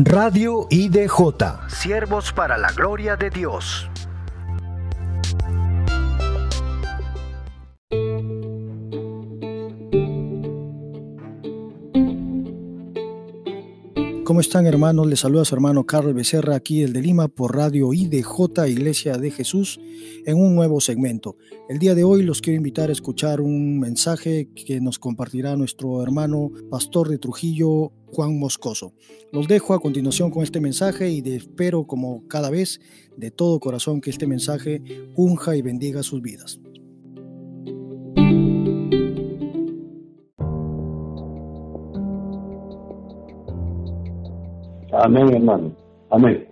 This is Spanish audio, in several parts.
Radio IDJ. Siervos para la gloria de Dios. ¿Cómo están hermanos? Les saluda su hermano Carlos Becerra aquí el de Lima por Radio IDJ Iglesia de Jesús en un nuevo segmento. El día de hoy los quiero invitar a escuchar un mensaje que nos compartirá nuestro hermano pastor de Trujillo, Juan Moscoso. Los dejo a continuación con este mensaje y espero como cada vez de todo corazón que este mensaje unja y bendiga sus vidas. Amén, hermano. Amén.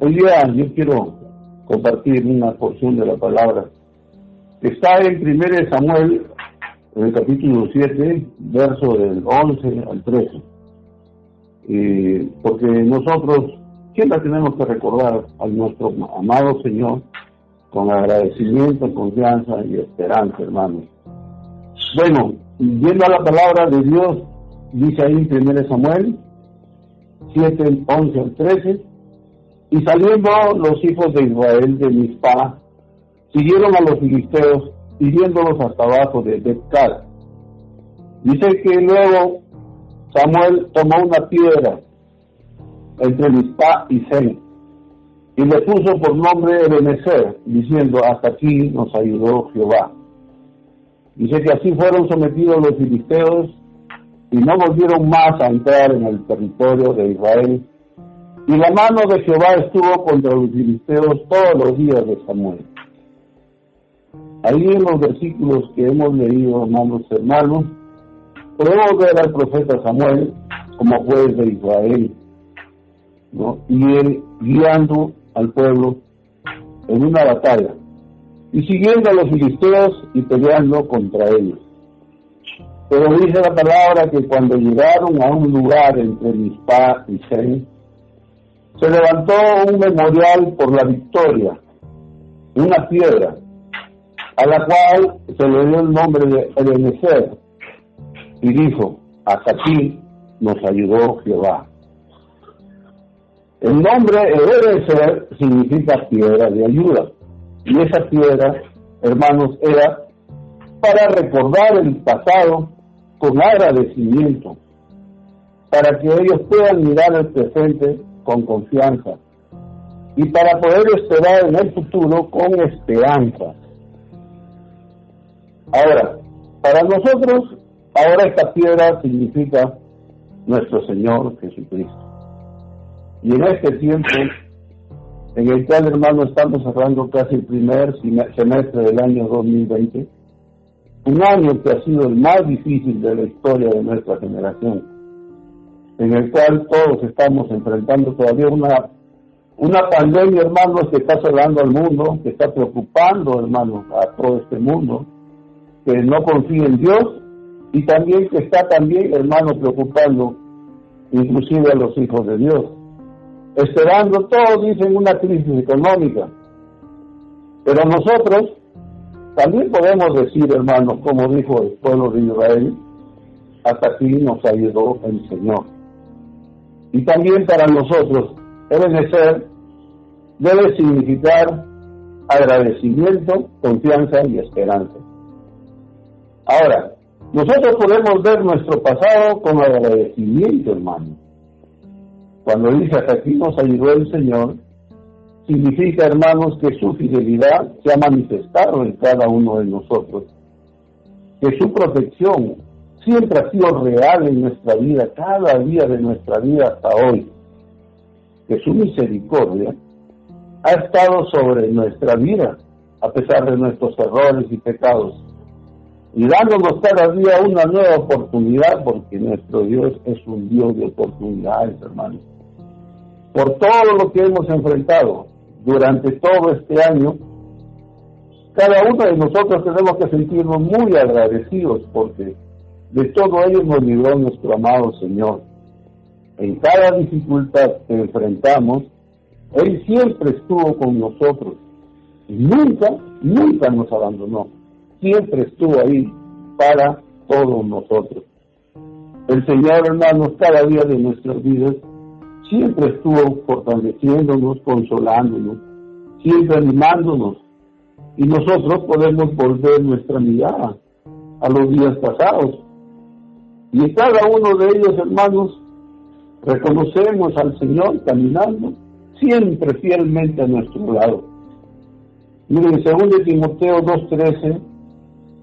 Hoy día yo quiero compartir una porción de la palabra está en 1 Samuel, en el capítulo 7, verso del 11 al 13. porque nosotros siempre tenemos que recordar a nuestro amado Señor con agradecimiento, confianza y esperanza, hermano. Bueno, viendo a la palabra de Dios, dice ahí en 1 Samuel 7, 11 al 13, y saliendo los hijos de Israel de Mizpah, siguieron a los filisteos, hiriéndolos hasta abajo de Betcar. Dice que luego Samuel tomó una piedra entre Mizpah y Zen y le puso por nombre Ebenezer, diciendo, hasta aquí nos ayudó Jehová. Dice que así fueron sometidos los filisteos y no volvieron más a entrar en el territorio de Israel. Y la mano de Jehová estuvo contra los filisteos todos los días de Samuel. Ahí en los versículos que hemos leído, hermanos hermanos, podemos ver al profeta Samuel como juez de Israel, ¿no? y él guiando al pueblo en una batalla, y siguiendo a los filisteos y peleando contra ellos. Pero dice la palabra que cuando llegaron a un lugar entre Mizpah y se levantó un memorial por la victoria, una piedra, a la cual se le dio el nombre de Ebenezer, y dijo, hasta aquí nos ayudó Jehová. El nombre Ebenezer significa piedra de ayuda, y esa piedra, hermanos, era para recordar el pasado con agradecimiento, para que ellos puedan mirar el presente con confianza y para poder esperar en el futuro con esperanza. Ahora, para nosotros, ahora esta piedra significa nuestro Señor Jesucristo. Y en este tiempo, en el cual, hermano, estamos cerrando casi el primer semestre del año 2020, un año que ha sido el más difícil de la historia de nuestra generación, en el cual todos estamos enfrentando todavía una, una pandemia, hermanos, que está cerrando al mundo, que está preocupando, hermanos, a todo este mundo, que no confía en Dios y también que está también, hermano, preocupando inclusive a los hijos de Dios. Esperando, todos dicen una crisis económica, pero nosotros también podemos decir, hermanos, como dijo el pueblo de Israel, hasta aquí nos ayudó el Señor. Y también para nosotros, ser, debe significar agradecimiento, confianza y esperanza. Ahora, nosotros podemos ver nuestro pasado con agradecimiento, hermano. Cuando dice hasta aquí nos ayudó el Señor, significa, hermanos, que su fidelidad se ha manifestado en cada uno de nosotros, que su protección siempre ha sido real en nuestra vida, cada día de nuestra vida hasta hoy, que su misericordia ha estado sobre nuestra vida, a pesar de nuestros errores y pecados, y dándonos cada día una nueva oportunidad, porque nuestro Dios es un Dios de oportunidades, hermanos. Por todo lo que hemos enfrentado, durante todo este año, cada uno de nosotros tenemos que sentirnos muy agradecidos porque de todo ello nos libró nuestro amado Señor. En cada dificultad que enfrentamos, Él siempre estuvo con nosotros. Nunca, nunca nos abandonó. Siempre estuvo ahí para todos nosotros. El Señor, hermanos, cada día de nuestras vidas siempre estuvo fortaleciéndonos, consolándonos, siempre animándonos. Y nosotros podemos volver nuestra mirada a los días pasados. Y cada uno de ellos, hermanos, reconocemos al Señor caminando siempre fielmente a nuestro lado. Miren, según de Timoteo 2.13,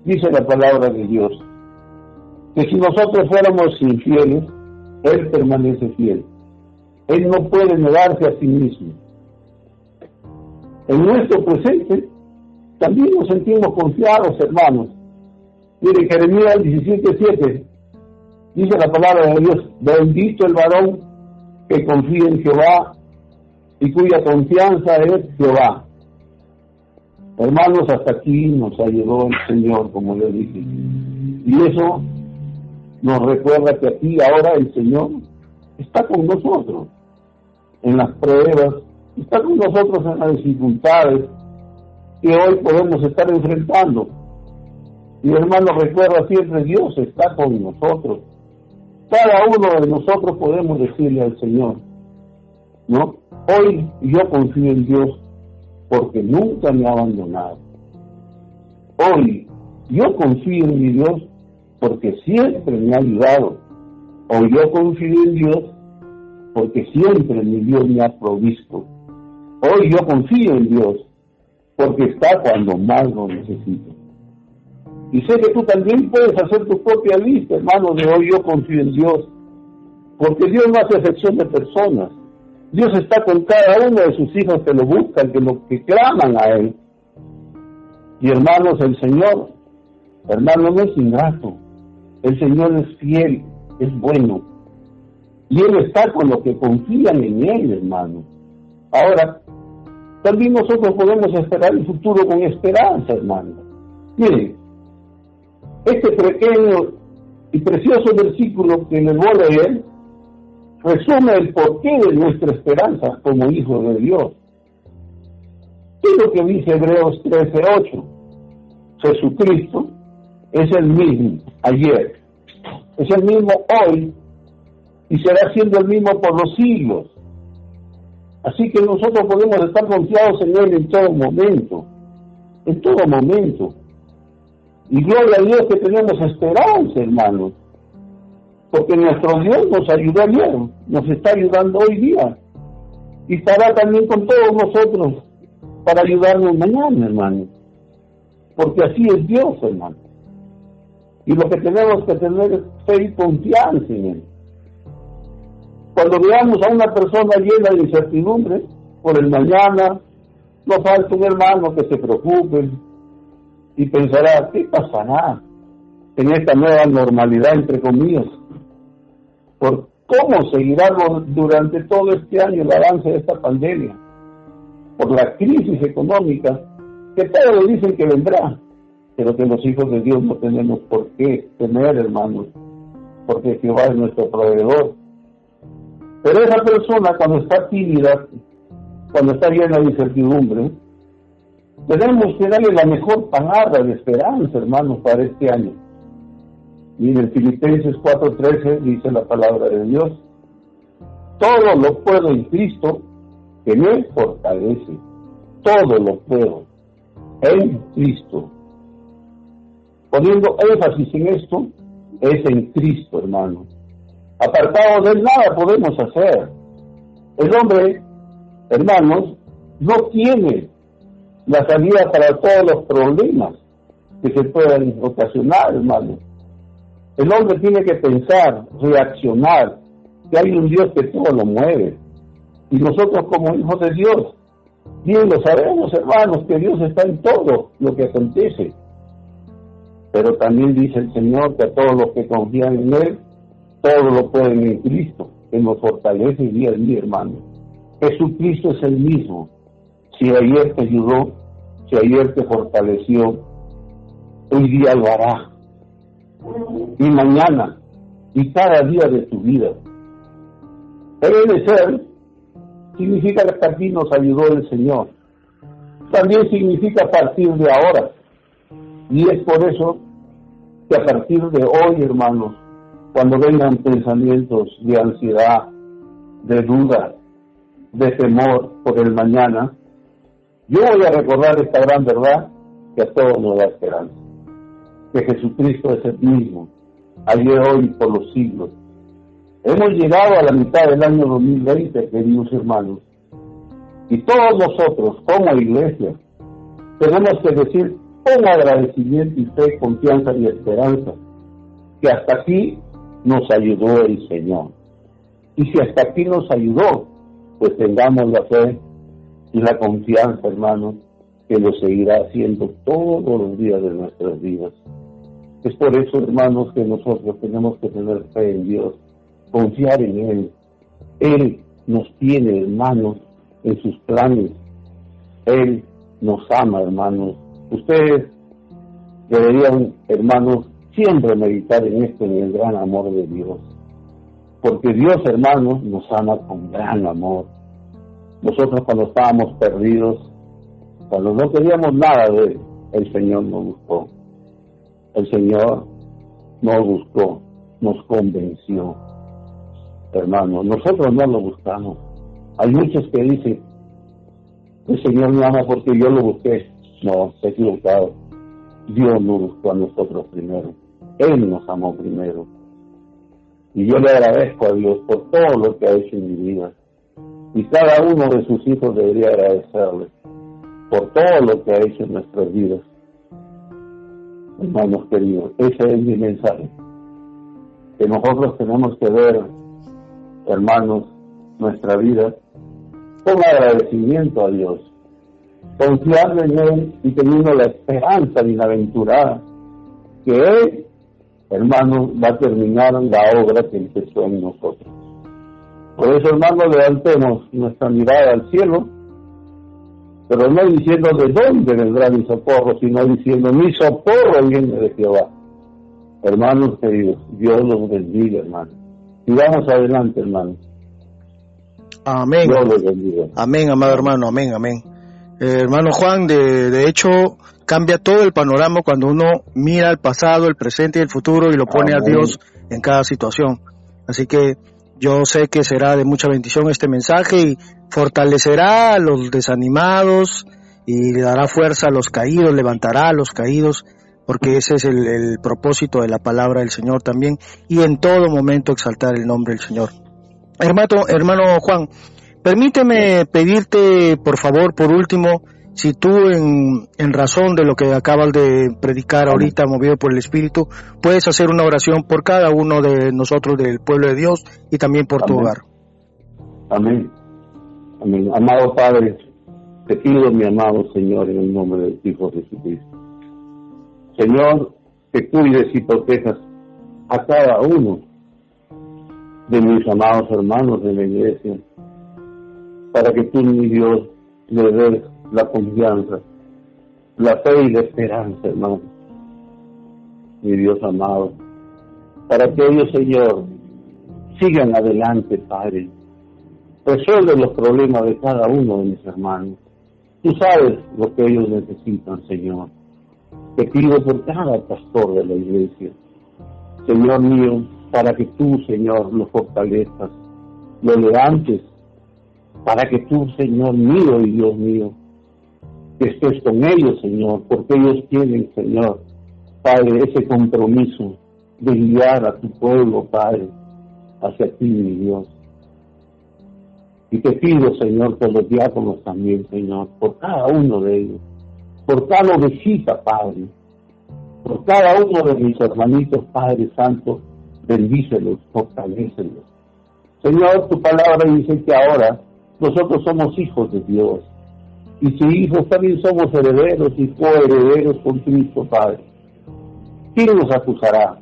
dice la palabra de Dios, que si nosotros fuéramos infieles, Él permanece fiel. Él no puede negarse a sí mismo. En nuestro presente, también nos sentimos confiados, hermanos. Mire, Jeremías 17.7 dice la palabra de Dios, bendito el varón que confía en Jehová y cuya confianza es Jehová. Hermanos, hasta aquí nos ayudó el Señor, como le dije. Y eso nos recuerda que aquí ahora el Señor está con nosotros en las pruebas, está con nosotros en las dificultades que hoy podemos estar enfrentando. Y hermano, recuerda siempre, Dios está con nosotros. Cada uno de nosotros podemos decirle al Señor, ¿no? Hoy yo confío en Dios porque nunca me ha abandonado. Hoy yo confío en mi Dios porque siempre me ha ayudado. Hoy yo confío en Dios porque siempre mi Dios me ha provisto. Hoy yo confío en Dios, porque está cuando más lo necesito. Y sé que tú también puedes hacer tu propia lista, hermano, de hoy yo confío en Dios, porque Dios no hace excepción de personas. Dios está con cada uno de sus hijos que lo buscan, que lo que claman a Él. Y hermanos, el Señor, hermano, no es ingrato. El Señor es fiel, es bueno. Y Él está con los que confían en Él, hermano. Ahora, también nosotros podemos esperar el futuro con esperanza, hermano. Miren, este pequeño y precioso versículo que les voy a leer resume el porqué de nuestra esperanza como hijos de Dios. ¿Qué es lo que dice Hebreos 13:8? Jesucristo es el mismo ayer, es el mismo hoy y será siendo el mismo por los siglos. Así que nosotros podemos estar confiados en Él en todo momento, en todo momento. Y gloria a Dios que tenemos esperanza, hermanos, porque nuestro Dios nos ayudó ayer, nos está ayudando hoy día, y estará también con todos nosotros para ayudarnos mañana, hermano, porque así es Dios, hermano. Y lo que tenemos que tener es fe y confianza en Él. Cuando veamos a una persona llena de incertidumbre por el mañana, no falta un hermano que se preocupe y pensará, ¿qué pasará en esta nueva normalidad, entre comillas? ¿Por cómo seguirá durante todo este año el avance de esta pandemia? Por la crisis económica que todos dicen que vendrá, pero que los hijos de Dios no tenemos por qué temer, hermanos, porque Jehová es nuestro proveedor pero esa persona cuando está tímida, cuando está llena de incertidumbre, tenemos que darle la mejor palabra de esperanza, hermanos, para este año. Y en el Filipenses 4:13 dice la palabra de Dios, todo lo puedo en Cristo que me fortalece. Todo lo puedo en Cristo. Poniendo énfasis en esto, es en Cristo, hermanos. Apartado de él nada podemos hacer. El hombre, hermanos, no tiene la salida para todos los problemas que se puedan ocasionar, hermanos. El hombre tiene que pensar, reaccionar, que hay un Dios que todo lo mueve. Y nosotros como hijos de Dios, bien lo sabemos, hermanos, que Dios está en todo lo que acontece. Pero también dice el Señor que a todos los que confían en Él, todo lo pueden en Cristo, que nos fortalece día a día, hermano. Jesucristo es el mismo. Si ayer te ayudó, si ayer te fortaleció, hoy día lo hará. Y mañana, y cada día de tu vida. Debe ser significa que aquí nos ayudó el Señor. También significa a partir de ahora. Y es por eso que a partir de hoy, hermanos, cuando vengan pensamientos de ansiedad, de duda, de temor por el mañana, yo voy a recordar esta gran verdad que a todos nos da esperanza. Que Jesucristo es el mismo, ayer, hoy, por los siglos. Hemos llegado a la mitad del año 2020, queridos hermanos, y todos nosotros, como iglesia, tenemos que decir con agradecimiento y fe, confianza y esperanza, que hasta aquí nos ayudó el Señor. Y si hasta aquí nos ayudó, pues tengamos la fe y la confianza, hermanos, que lo seguirá haciendo todos los días de nuestras vidas. Es por eso, hermanos, que nosotros tenemos que tener fe en Dios, confiar en Él. Él nos tiene, hermanos, en sus planes. Él nos ama, hermanos. Ustedes deberían, hermanos, siempre meditar en esto, en el gran amor de Dios. Porque Dios, hermanos, nos ama con gran amor. Nosotros cuando estábamos perdidos, cuando no queríamos nada de Él, el Señor nos buscó. El Señor nos buscó, nos convenció. Hermanos, nosotros no lo buscamos. Hay muchos que dicen, el Señor me ama porque yo lo busqué. No, se equivocado. Dios nos buscó a nosotros primero. Él nos amó primero. Y yo le agradezco a Dios por todo lo que ha hecho en mi vida. Y cada uno de sus hijos debería agradecerle por todo lo que ha hecho en nuestras vidas. Hermanos queridos, ese es mi mensaje. Que nosotros tenemos que ver, hermanos, nuestra vida con agradecimiento a Dios, confiando en Él y teniendo la esperanza bienaventurada que Él, hermanos, va a terminar la obra que empezó en nosotros. Por eso, hermanos, levantemos nuestra mirada al cielo, pero no diciendo de dónde vendrá mi socorro, sino diciendo mi socorro viene de Jehová. Hermanos queridos, Dios los bendiga, hermanos. Y vamos adelante, hermanos. Amén. Dios los bendiga. Amén, amado hermano, amén, amén. Eh, hermano Juan, de, de hecho, cambia todo el panorama cuando uno mira el pasado, el presente y el futuro y lo pone a Dios en cada situación. Así que yo sé que será de mucha bendición este mensaje y fortalecerá a los desanimados y le dará fuerza a los caídos, levantará a los caídos, porque ese es el, propósito de la palabra del Señor también, y en todo momento exaltar el nombre del Señor. Hermano, hermano Juan, permíteme pedirte, por favor, por último, si tú en, en, razón de lo que acabas de predicar ahorita, movido por el Espíritu, puedes hacer una oración por cada uno de nosotros del pueblo de Dios y también por tu hogar. Amén. Amén. Amado Padre, te pido, mi amado Señor, en el nombre del Hijo Jesucristo. Señor, que cuides y protejas a cada uno de mis amados hermanos de la iglesia, para que tú, mi Dios, le des la confianza, la fe y la esperanza, hermano. Mi Dios amado, para que ellos, Señor, sigan adelante, Padre. Resuelve los problemas de cada uno de mis hermanos. Tú sabes lo que ellos necesitan, Señor. Te pido por cada pastor de la iglesia, Señor mío, para que tú, Señor, lo fortalezcas, lo levantes, para que tú, Señor mío y Dios mío, que estés con ellos, Señor, porque ellos tienen, Señor, Padre, ese compromiso de guiar a tu pueblo, Padre, hacia ti, mi Dios. Y te pido, Señor, por los diáconos también, Señor, por cada uno de ellos, por cada ovejita, Padre, por cada uno de mis hermanitos, Padre Santo, bendícelos, fortalecelos. Señor, tu palabra dice que ahora nosotros somos hijos de Dios y si hijos también somos herederos y coherederos con Cristo Padre. ¿Quién nos acusará?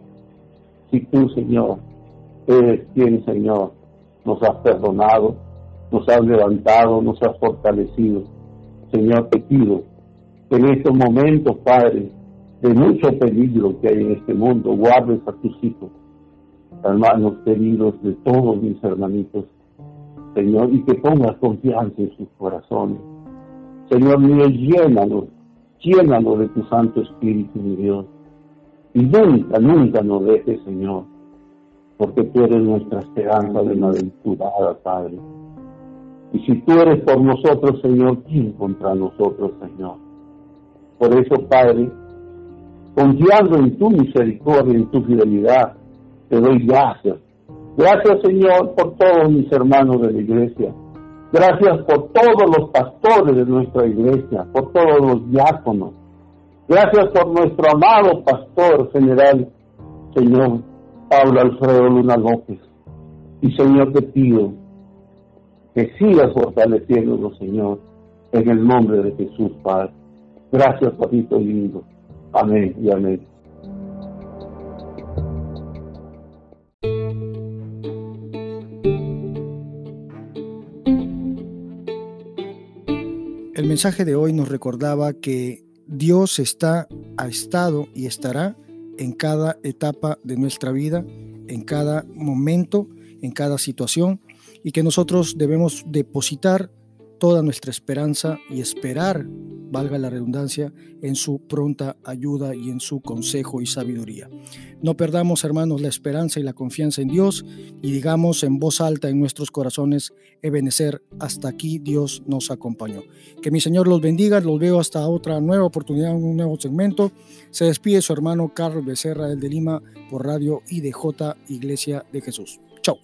Si tú, Señor, eres quien, Señor, nos has perdonado, nos has levantado, nos has fortalecido. Señor, te pido que en estos momentos, Padre, de mucho peligro que hay en este mundo, guardes a tus hijos, hermanos queridos de todos mis hermanitos, Señor, y que pongas confianza en sus corazones Señor mío, llénanos, llénanos de tu Santo Espíritu, mi Dios. Y nunca, nunca nos dejes, Señor. porque tú eres nuestra esperanza de aventurada, Padre. Y si tú eres por nosotros, Señor, ¿quién contra nosotros, Señor? Por eso, Padre, confiando en tu misericordia, en tu fidelidad, te doy gracias. Gracias, Señor, por todos mis hermanos de la iglesia. Gracias por todos los pastores de nuestra iglesia, por todos los diáconos. Gracias por nuestro amado pastor general, Señor Pablo Alfredo Luna López. Y Señor, te pido que sigas fortaleciéndonos, Señor, en el nombre de Jesús, Padre. Gracias, papito lindo. Amén y amén. Mensaje de hoy nos recordaba que Dios está, ha estado y estará en cada etapa de nuestra vida, en cada momento, en cada situación, y que nosotros debemos depositar toda nuestra esperanza y esperar, valga la redundancia, en su pronta ayuda y en su consejo y sabiduría. No perdamos, hermanos, la esperanza y la confianza en Dios y digamos en voz alta en nuestros corazones, Ebenecer, hasta aquí Dios nos acompañó. Que mi Señor los bendiga, los veo hasta otra nueva oportunidad, un nuevo segmento. Se despide su hermano Carlos Becerra, el de Lima, por Radio IDJ, Iglesia de Jesús. Chao.